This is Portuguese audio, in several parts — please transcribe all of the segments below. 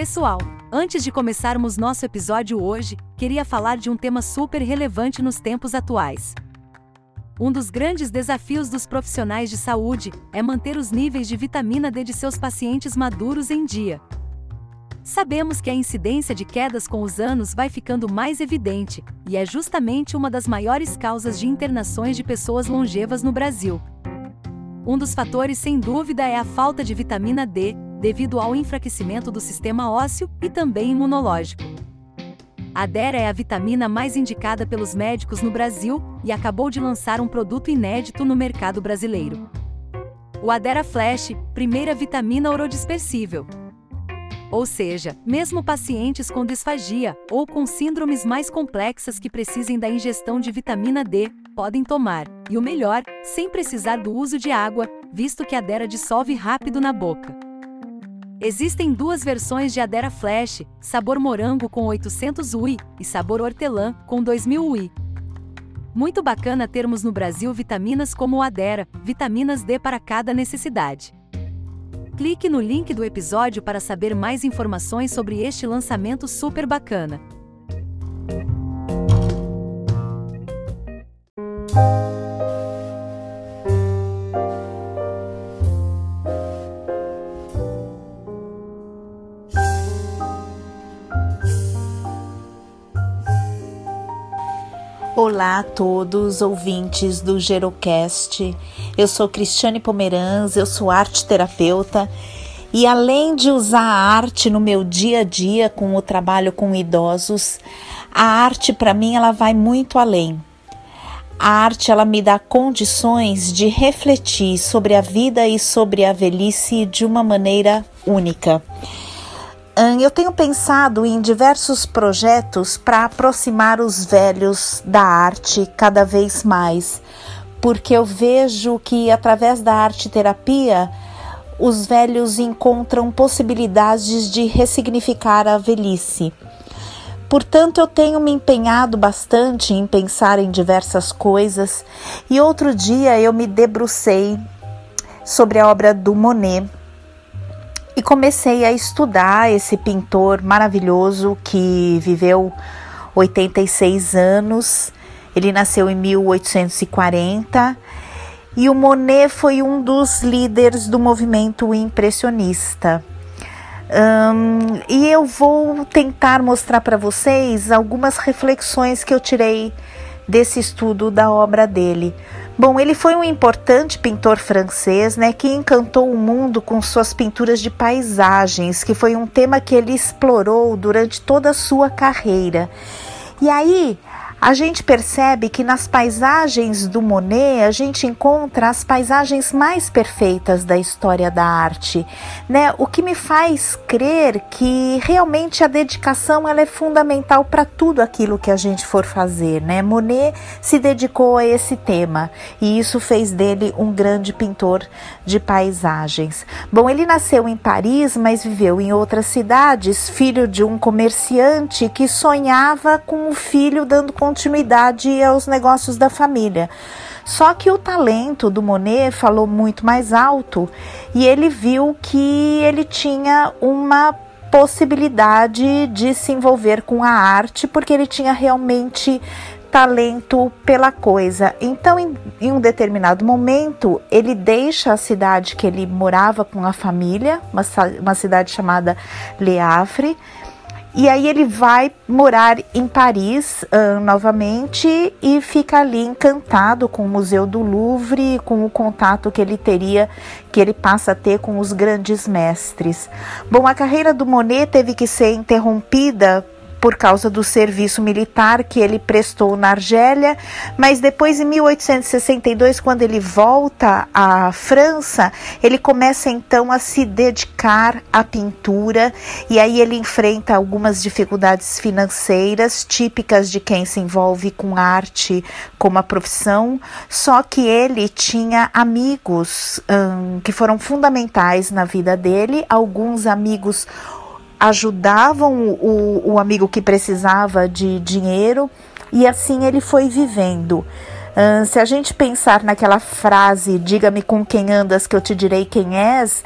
Pessoal, antes de começarmos nosso episódio hoje, queria falar de um tema super relevante nos tempos atuais. Um dos grandes desafios dos profissionais de saúde é manter os níveis de vitamina D de seus pacientes maduros em dia. Sabemos que a incidência de quedas com os anos vai ficando mais evidente, e é justamente uma das maiores causas de internações de pessoas longevas no Brasil. Um dos fatores, sem dúvida, é a falta de vitamina D, devido ao enfraquecimento do sistema ósseo e também imunológico. A Dera é a vitamina mais indicada pelos médicos no Brasil e acabou de lançar um produto inédito no mercado brasileiro. O Adera Flash, primeira vitamina orodispersível. Ou seja, mesmo pacientes com disfagia ou com síndromes mais complexas que precisem da ingestão de vitamina D, podem tomar, e o melhor, sem precisar do uso de água, visto que a Dera dissolve rápido na boca. Existem duas versões de Adera Flash, sabor morango com 800 UI e sabor hortelã com 2000 UI. Muito bacana termos no Brasil vitaminas como o Adera, vitaminas D para cada necessidade. Clique no link do episódio para saber mais informações sobre este lançamento super bacana. Olá a todos ouvintes do Gerocast. Eu sou Cristiane Pomeranz, eu sou arte terapeuta e além de usar a arte no meu dia a dia com o trabalho com idosos, a arte para mim ela vai muito além. A arte ela me dá condições de refletir sobre a vida e sobre a velhice de uma maneira única. Eu tenho pensado em diversos projetos para aproximar os velhos da arte cada vez mais, porque eu vejo que através da arte terapia os velhos encontram possibilidades de ressignificar a velhice. Portanto, eu tenho me empenhado bastante em pensar em diversas coisas, e outro dia eu me debrucei sobre a obra do Monet e comecei a estudar esse pintor maravilhoso que viveu 86 anos. Ele nasceu em 1840 e o Monet foi um dos líderes do movimento impressionista. E eu vou tentar mostrar para vocês algumas reflexões que eu tirei desse estudo da obra dele. Bom, ele foi um importante pintor francês, né, que encantou o mundo com suas pinturas de paisagens, que foi um tema que ele explorou durante toda a sua carreira. E aí, a gente percebe que nas paisagens do Monet a gente encontra as paisagens mais perfeitas da história da arte, né? O que me faz crer que realmente a dedicação ela é fundamental para tudo aquilo que a gente for fazer, né? Monet se dedicou a esse tema e isso fez dele um grande pintor de paisagens. Bom, ele nasceu em Paris, mas viveu em outras cidades, filho de um comerciante que sonhava com o filho dando continuidade aos negócios da família. Só que o talento do Monet falou muito mais alto e ele viu que ele tinha uma possibilidade de se envolver com a arte, porque ele tinha realmente talento pela coisa. Então, em, em, um determinado momento, ele deixa a cidade que ele morava com a família, uma, uma cidade chamada Le Havre, e aí ele vai morar em Paris uh, novamente e fica ali encantado com o Museu do Louvre, com o contato que ele teria, que ele passa a ter com os grandes mestres. Bom, a carreira do Monet teve que ser interrompida por causa do serviço militar que ele prestou na Argélia, mas depois em 1862, quando ele volta à França, ele começa então a se dedicar à pintura. E aí ele enfrenta algumas dificuldades financeiras típicas de quem se envolve com arte como a profissão, só que ele tinha amigos hum, que foram fundamentais na vida dele, alguns amigos ajudavam o, o amigo que precisava de dinheiro e assim ele foi vivendo. Uh, se a gente pensar naquela frase, diga-me com quem andas que eu te direi quem és,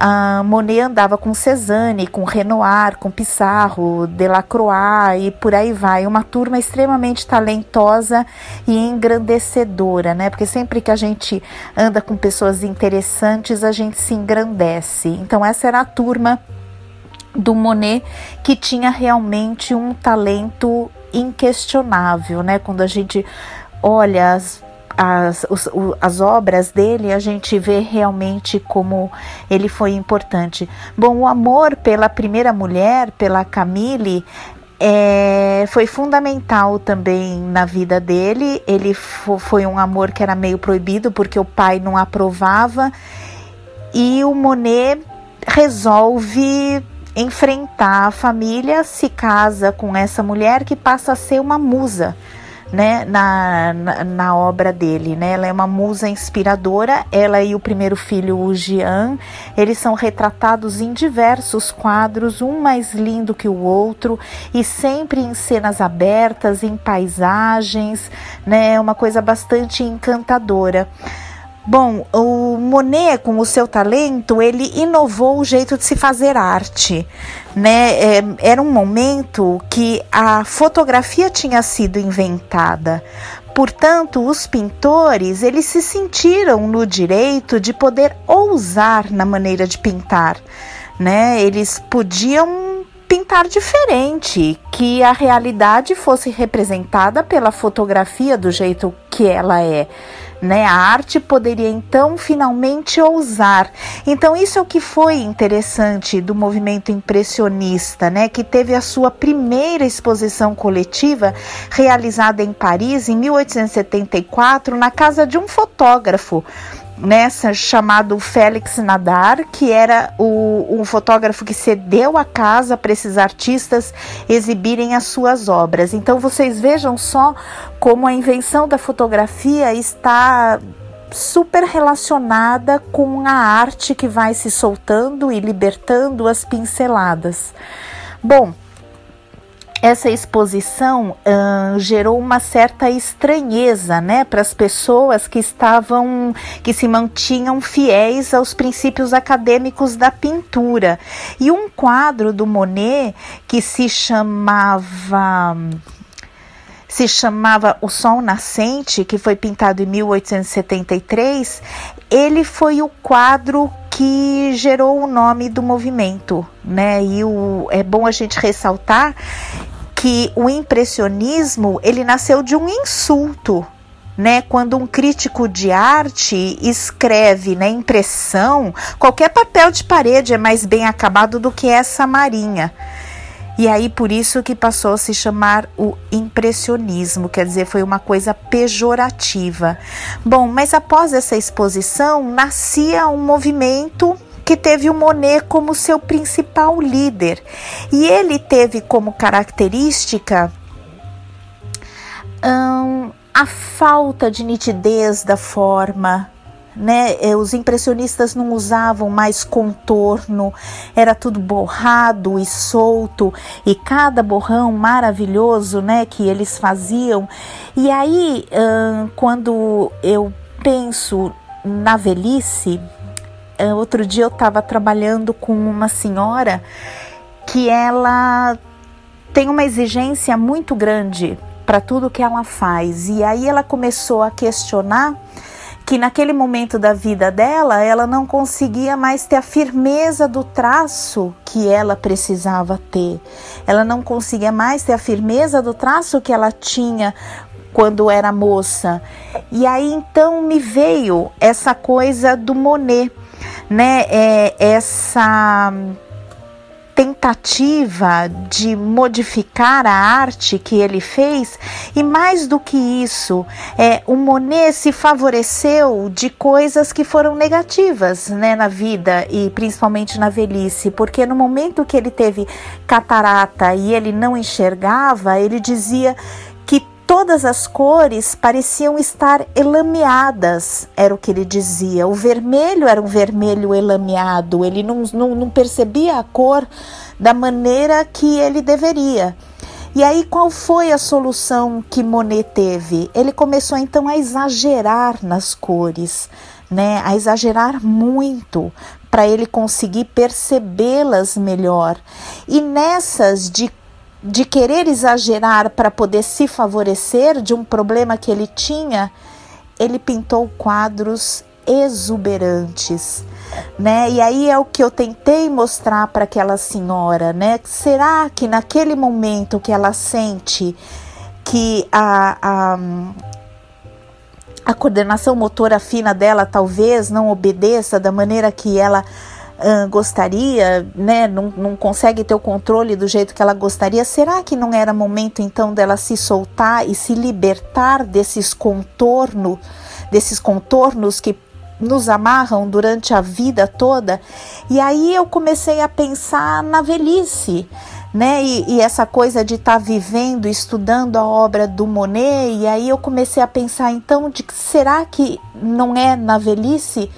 a Monet andava com Cézanne, com Renoir, com Pissarro, Delacroix e por aí vai. Uma turma extremamente talentosa e engrandecedora, né? Porque sempre que a gente anda com pessoas interessantes, a gente se engrandece. Então, essa era a turma do Monet que tinha realmente um talento inquestionável, né? Quando a gente olha as as, os, as obras dele, a gente vê realmente como ele foi importante. Bom, o amor pela primeira mulher, pela Camille, é, foi fundamental também na vida dele. Ele foi um amor que era meio proibido porque o pai não aprovava e o Monet resolve enfrentar a família, se casa com essa mulher que passa a ser uma musa né, na, na, na, obra dele, né? Ela é uma musa inspiradora. Ela e o primeiro filho, o Jean, eles são retratados em diversos quadros, um mais lindo que o outro e sempre em cenas abertas, em paisagens, né? Uma coisa bastante encantadora. Bom, o Monet, com o seu talento, ele inovou o jeito de se fazer arte. Né? É, era um momento que a fotografia tinha sido inventada. Portanto, os pintores, eles se sentiram no direito de poder ousar na maneira de pintar. Né? Eles podiam pintar diferente, que a realidade fosse representada pela fotografia do jeito que ela é né? A arte poderia então finalmente ousar. Então isso é o que foi interessante do movimento impressionista, né? Que teve a sua primeira exposição coletiva realizada em Paris em 1874 na casa de um fotógrafo nessa chamado Félix Nadar, que era o, um fotógrafo que cedeu a casa para esses artistas exibirem as suas obras. Então vocês vejam só como a invenção da fotografia está super relacionada com a arte que vai se soltando e libertando as pinceladas. Bom, essa exposição gerou uma certa estranheza, né, para as pessoas que estavam, que se mantinham fiéis aos princípios acadêmicos da pintura. E um quadro do Monet que se chamava se chamava O Sol Nascente, que foi pintado em 1873, ele foi o quadro que gerou o nome do movimento, né? E o, é bom a gente ressaltar que o impressionismo ele nasceu de um insulto, né? Quando um crítico de arte escreve na né, impressão, qualquer papel de parede é mais bem acabado do que essa marinha. E aí por isso que passou a se chamar o impressionismo, quer dizer, foi uma coisa pejorativa. Bom, mas após essa exposição nascia um movimento que teve o Monet como seu principal líder. E ele teve como característica hum, a falta de nitidez da forma, né? É, os impressionistas não usavam mais contorno, era tudo borrado e solto, e cada borrão maravilhoso, né, que eles faziam. E aí, hum, quando eu penso na velhice, outro dia eu estava trabalhando com uma senhora que ela tem uma exigência muito grande para tudo que ela faz. E aí ela começou a questionar que naquele momento da vida dela, ela não conseguia mais ter a firmeza do traço que ela precisava ter. Ela não conseguia mais ter a firmeza do traço que ela tinha quando era moça. E aí então me veio essa coisa do Monet né, é, essa tentativa de modificar a arte que ele fez e mais do que isso, é, o Monet se favoreceu de coisas que foram negativas, né, na vida e principalmente na velhice, porque no momento que ele teve catarata e ele não enxergava, ele dizia Todas as cores pareciam estar elameadas, era o que ele dizia. O vermelho era um vermelho elameado, ele não, não, não percebia a cor da maneira que ele deveria. E aí, qual foi a solução que Monet teve? Ele começou então a exagerar nas cores né, a exagerar muito para ele conseguir percebê-las melhor. E nessas de de querer exagerar para poder se favorecer de um problema que ele tinha, ele pintou quadros exuberantes, né? E aí é o que eu tentei mostrar para aquela senhora, né? Será que naquele momento que ela sente que a, a, a coordenação motora fina dela talvez não obedeça da maneira que ela gostaria, né? Não, não consegue ter o controle do jeito que ela gostaria. Será que não era momento então dela se soltar e se libertar desses contornos, desses contornos que nos amarram durante a vida toda? E aí eu comecei a pensar na velhice né? E, e, essa coisa de estar tá vivendo, estudando a obra do Monet, e aí eu comecei a pensar então de que será que não é na velhice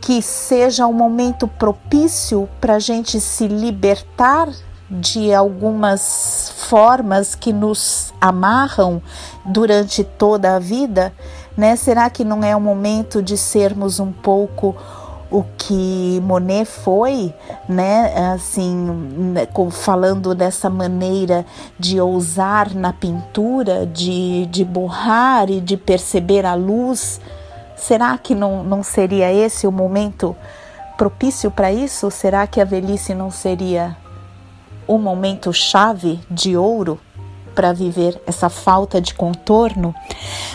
que seja um momento propício para a gente se libertar de algumas formas que nos amarram durante toda a vida, né? Será que não é o momento de sermos um pouco o que Monet foi, né? Assim, né, falando dessa maneira de ousar na pintura, de, de borrar e de perceber a luz Será que não, não seria esse o momento propício para isso? Será que a velhice não seria o momento chave de ouro para viver essa falta de contorno?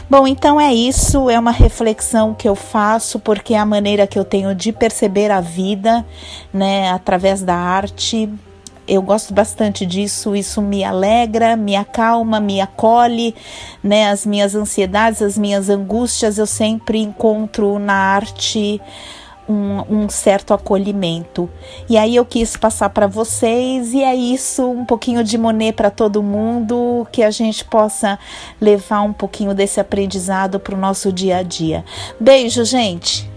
Bom, então é isso, é uma reflexão que eu faço porque é a maneira que eu tenho de perceber a vida, né, através da arte, eu gosto bastante disso, isso me alegra, me acalma, me acolhe, né? As minhas ansiedades, as minhas angústias, eu sempre encontro na arte um, um certo acolhimento. E aí eu quis passar para vocês, e é isso, um pouquinho de Monet para todo mundo, que a gente possa levar um pouquinho desse aprendizado para o nosso dia a dia. Beijo, gente!